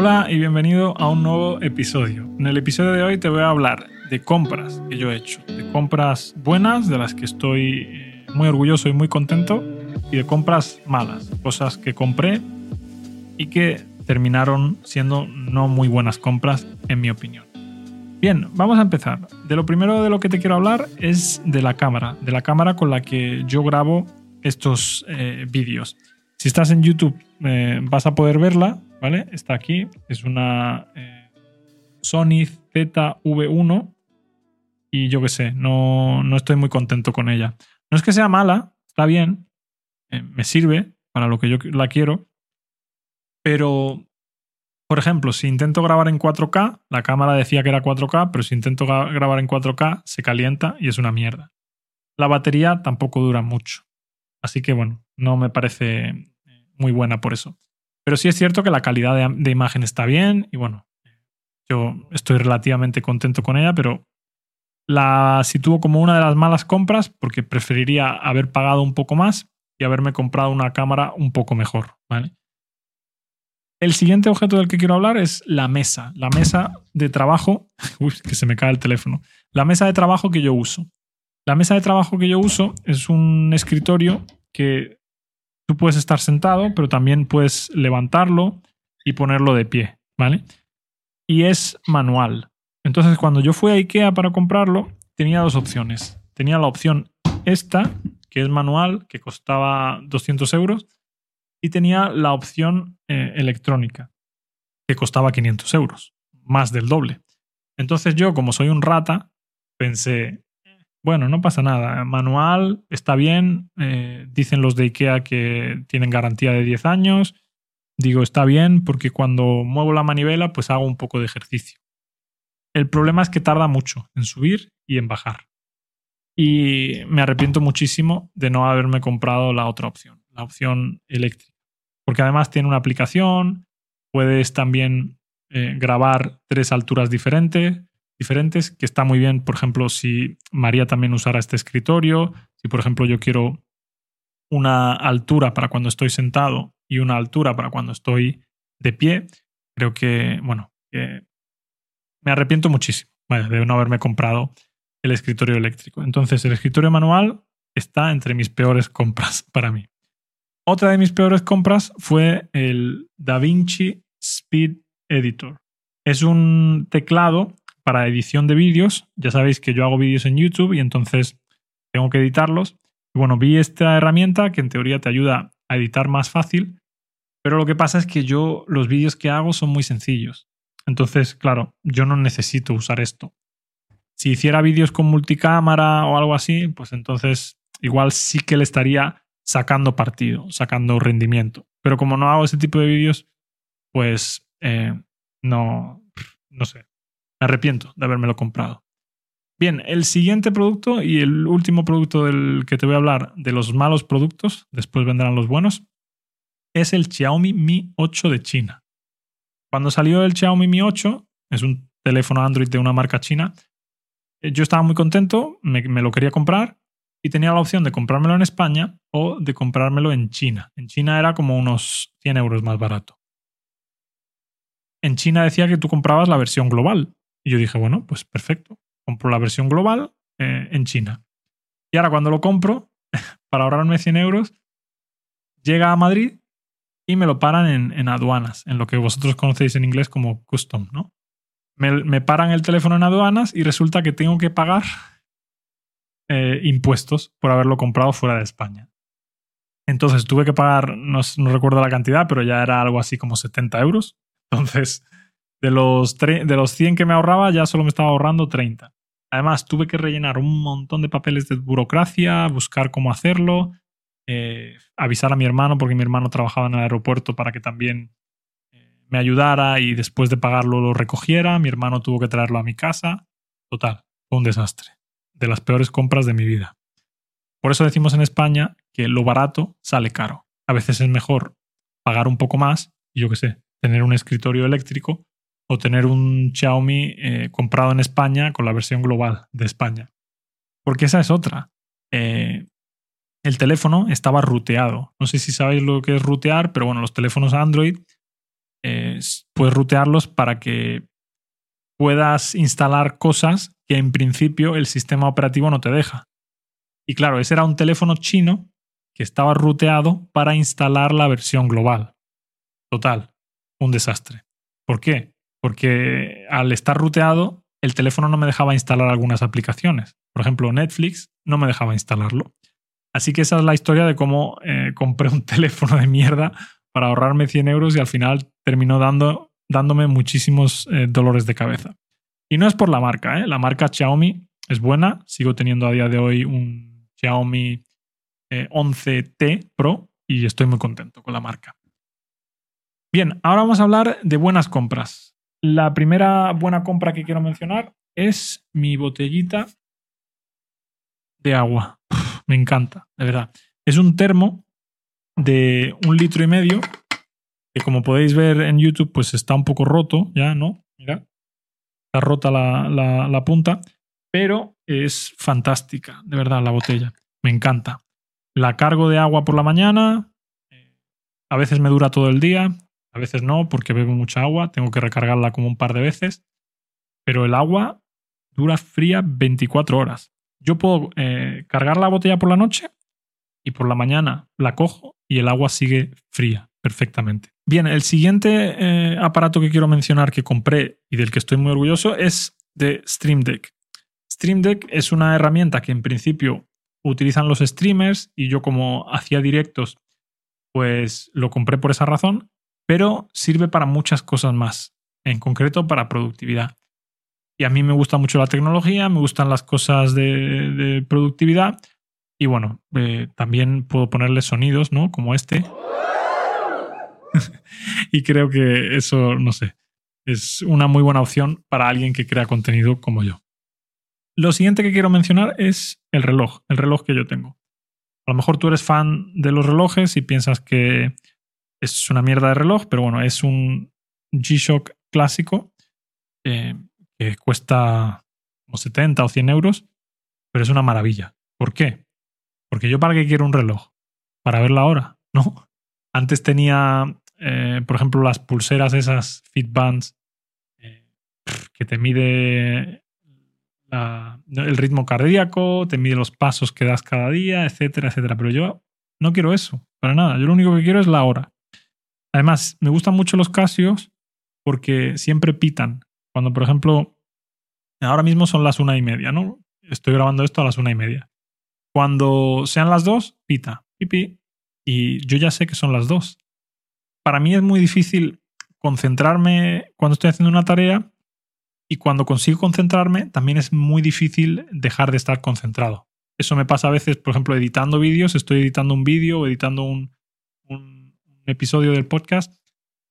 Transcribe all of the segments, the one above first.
Hola y bienvenido a un nuevo episodio. En el episodio de hoy te voy a hablar de compras que yo he hecho, de compras buenas, de las que estoy eh, muy orgulloso y muy contento, y de compras malas, cosas que compré y que terminaron siendo no muy buenas compras en mi opinión. Bien, vamos a empezar. De lo primero de lo que te quiero hablar es de la cámara, de la cámara con la que yo grabo estos eh, vídeos. Si estás en YouTube eh, vas a poder verla, ¿vale? Está aquí, es una eh, Sony ZV1 y yo qué sé, no, no, estoy muy contento con ella. No es que sea mala, está bien, me sirve para lo que yo la quiero, pero por ejemplo, si intento grabar en 4K, la cámara decía que era 4K, pero si intento grabar en 4K se calienta y es una mierda. La batería tampoco dura mucho. Así que bueno, no me parece eh, muy buena por eso. Pero sí es cierto que la calidad de, imagen está bien y bueno, yo estoy relativamente contento con ella, pero la sitúo como una de las malas compras porque preferiría haber pagado un poco más y haberme comprado una cámara un poco mejor, ¿vale? El siguiente objeto del que quiero hablar es la mesa. La mesa de trabajo. Uy, que se me cae el teléfono. La mesa de trabajo que yo uso. La mesa de trabajo que yo uso es un escritorio que tú puedes estar sentado, pero también puedes levantarlo y ponerlo de pie, ¿vale? Y es manual. Entonces, cuando yo fui a IKEA para comprarlo, tenía dos opciones. Tenía la opción esta, que es manual, que costaba 200 euros, y tenía la opción eh, electrónica, que costaba 500 euros, más del doble. Entonces yo, como soy un rata, pensé, bueno, no pasa nada, manual está bien, eh, dicen los de IKEA que tienen garantía de 10 años, digo, está bien porque cuando muevo la manivela pues hago un poco de ejercicio. El problema es que tarda mucho en subir y en bajar. Y me arrepiento muchísimo de no haberme comprado la otra opción la opción eléctrica. Porque además tiene una aplicación, puedes también eh, grabar tres alturas diferentes, diferentes, que está muy bien, por ejemplo, si María también usara este escritorio, si por ejemplo yo quiero una altura para cuando estoy sentado y una altura para cuando estoy de pie, creo que, bueno, me arrepiento muchísimo de no haberme comprado el escritorio eléctrico. Entonces, el escritorio manual está entre mis peores compras para mí. Otra de mis peores compras fue el DaVinci Speed Editor. Es un teclado para edición de vídeos. Ya sabéis que yo hago vídeos en YouTube y entonces tengo que editarlos. Y bueno, vi esta herramienta que en teoría te ayuda a editar más fácil, pero lo que pasa es que yo los vídeos que hago son muy sencillos. Entonces, claro, yo no necesito usar esto. Si hiciera vídeos con multicámara o algo así, pues entonces igual sí que le estaría sacando partido, sacando rendimiento. Pero como no hago ese tipo de vídeos, pues eh, no, no sé, me arrepiento de habérmelo comprado. Bien, el siguiente producto y el último producto del que te voy a hablar de los malos productos, después vendrán los buenos, es el Xiaomi Mi 8 de China. Cuando salió el Xiaomi Mi 8, es un teléfono Android de una marca china, eh, yo estaba muy contento, me, me lo quería comprar y tenía la opción de comprármelo en España o de comprármelo en China. En China era como unos 100 euros más barato. En China decía que tú comprabas la versión global. Y yo dije, bueno, pues perfecto. Compro la versión global eh, en China. Y ahora cuando lo compro, para ahorrarme 100 euros, llega a Madrid y me lo paran en, aduanas, en lo que vosotros conocéis en inglés como custom, ¿no? me paran el teléfono en aduanas y resulta que tengo que pagar eh, impuestos por haberlo comprado fuera de España. Entonces tuve que pagar, no, recuerdo la cantidad, pero ya era algo así como 70 euros. Entonces, de los, de los 100 que me ahorraba, ya solo me estaba ahorrando 30. Además, tuve que rellenar un montón de papeles de burocracia, buscar cómo hacerlo, eh, avisar a mi hermano, porque mi hermano trabajaba en el aeropuerto para que también eh, me ayudara y después de pagarlo lo recogiera. Mi hermano tuvo que traerlo a mi casa. Total, fue un desastre de las peores compras de mi vida. Por eso decimos en España que lo barato sale caro. A veces es mejor pagar un poco más, y yo qué sé, tener un escritorio eléctrico o tener un Xiaomi eh, comprado en España con la versión global de España. Porque esa es otra. Eh, el teléfono estaba ruteado. No sé si sabéis lo que es rutear, pero bueno, los teléfonos Android eh, puedes rutearlos para que puedas instalar cosas que en principio el sistema operativo no te deja. Y claro, ese era un teléfono chino que estaba ruteado para instalar la versión global. Total, un desastre. ¿Por qué? Porque al estar ruteado, el teléfono no me dejaba instalar algunas aplicaciones. Por ejemplo, Netflix no me dejaba instalarlo. Así que esa es la historia de cómo eh, compré un teléfono de mierda para ahorrarme 100 euros y al final terminó dando, dándome muchísimos eh, dolores de cabeza. Y no es por la marca, ¿eh? la marca Xiaomi es buena, sigo teniendo a día de hoy un Xiaomi 11T eh, Pro y estoy muy contento con la marca. Bien, ahora vamos a hablar de buenas compras. La primera buena compra que quiero mencionar es mi botellita de agua. me encanta, de verdad. Es un termo de un litro y medio que como podéis ver en YouTube pues está un poco roto ya, ¿no? Mira, está rota la, punta, pero es fantástica, de verdad, la botella. Me encanta. La cargo de agua por la mañana. A veces me dura todo el día, a veces no, porque bebo mucha agua. Tengo que recargarla como un par de veces. Pero el agua dura fría 24 horas. Yo puedo eh, cargar la botella por la noche y por la mañana la cojo y el agua sigue fría perfectamente. Bien, el siguiente eh, aparato que quiero mencionar que compré y del que estoy muy orgulloso es de Stream Deck. Stream Deck es una herramienta que en principio utilizan los streamers y yo como hacía directos, pues lo compré por esa razón, pero sirve para muchas cosas más, en concreto para productividad. Y a mí me gusta mucho la tecnología, me gustan las cosas de, productividad y bueno, eh, también puedo ponerle sonidos, ¿no? Como este. y creo que eso, no sé, es una muy buena opción para alguien que crea contenido como yo. Lo siguiente que quiero mencionar es el reloj, el reloj que yo tengo. A lo mejor tú eres fan de los relojes y piensas que es una mierda de reloj, pero bueno, es un G-Shock clásico eh, que cuesta como 70 o 100 euros, pero es una maravilla. ¿Por qué? Porque yo para qué quiero un reloj? Para ver la hora, ¿no? Antes tenía, eh, por ejemplo, las pulseras esas Fitbands eh, que te mide el ritmo cardíaco, te mide los pasos que das cada día, etcétera, etcétera. Pero yo no quiero eso, para nada. Yo lo único que quiero es la hora. Además, me gustan mucho los Casios porque siempre pitan. Cuando, por ejemplo, ahora mismo son las una y media, ¿no? Estoy grabando esto a las una y media. Cuando sean las dos, pita, pipi, y yo ya sé que son las dos. Para mí es muy difícil concentrarme cuando estoy haciendo una tarea y cuando consigo concentrarme, también es muy difícil dejar de estar concentrado. Eso me pasa a veces, por ejemplo, editando vídeos, estoy editando un vídeo o editando un, episodio del podcast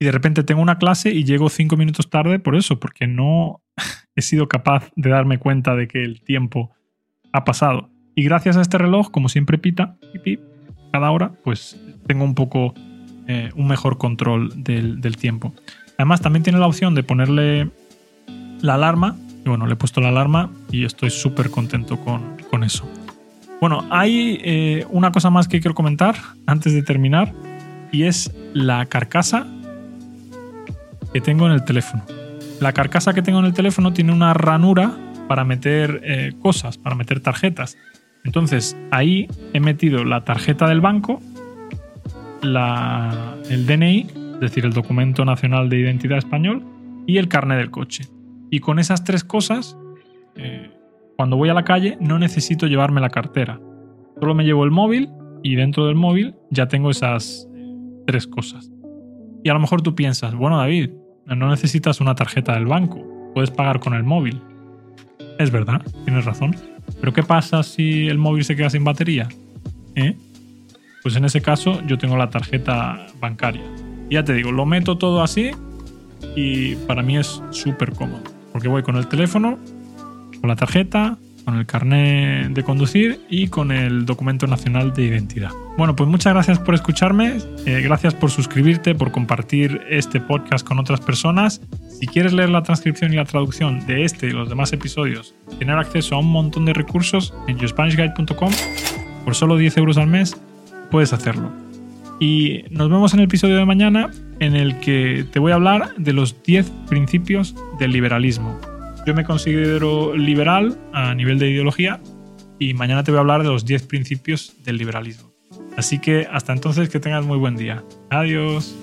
y de repente tengo una clase y llego cinco minutos tarde por eso, porque no he sido capaz de darme cuenta de que el tiempo ha pasado. Y gracias a este reloj, como siempre pita, cada hora, pues tengo un poco eh, un mejor control del, tiempo. Además, también tiene la opción de ponerle la alarma. Y bueno, le he puesto la alarma y estoy súper contento con, eso. Bueno, hay eh, una cosa más que quiero comentar antes de terminar y es la carcasa que tengo en el teléfono. La carcasa que tengo en el teléfono tiene una ranura para meter eh, cosas, para meter tarjetas. Entonces ahí he metido la tarjeta del banco, la, el DNI, es decir, el documento nacional de identidad español, y el carnet del coche. Y con esas tres cosas, eh, cuando voy a la calle no necesito llevarme la cartera. Solo me llevo el móvil y dentro del móvil ya tengo esas tres cosas. Y a lo mejor tú piensas, bueno David, no necesitas una tarjeta del banco, puedes pagar con el móvil. Es verdad, tienes razón. Pero ¿qué pasa si el móvil se queda sin batería? ¿Eh? Pues en ese caso yo tengo la tarjeta bancaria. ya te digo, lo meto todo así y para mí es súper cómodo porque voy con el teléfono, con la tarjeta, con el carnet de conducir y con el documento nacional de identidad. Bueno, pues muchas gracias por escucharme, eh, gracias por suscribirte, por compartir este podcast con otras personas. Si quieres leer la transcripción y la traducción de este y los demás episodios, tener acceso a un montón de recursos en yourspanishguide.com por solo 10 euros al mes, puedes hacerlo. Y nos vemos en el episodio de mañana en el que te voy a hablar de los 10 principios del liberalismo. Yo me considero liberal a nivel de ideología y mañana te voy a hablar de los 10 principios del liberalismo. Así que hasta entonces que tengas muy buen día. Adiós.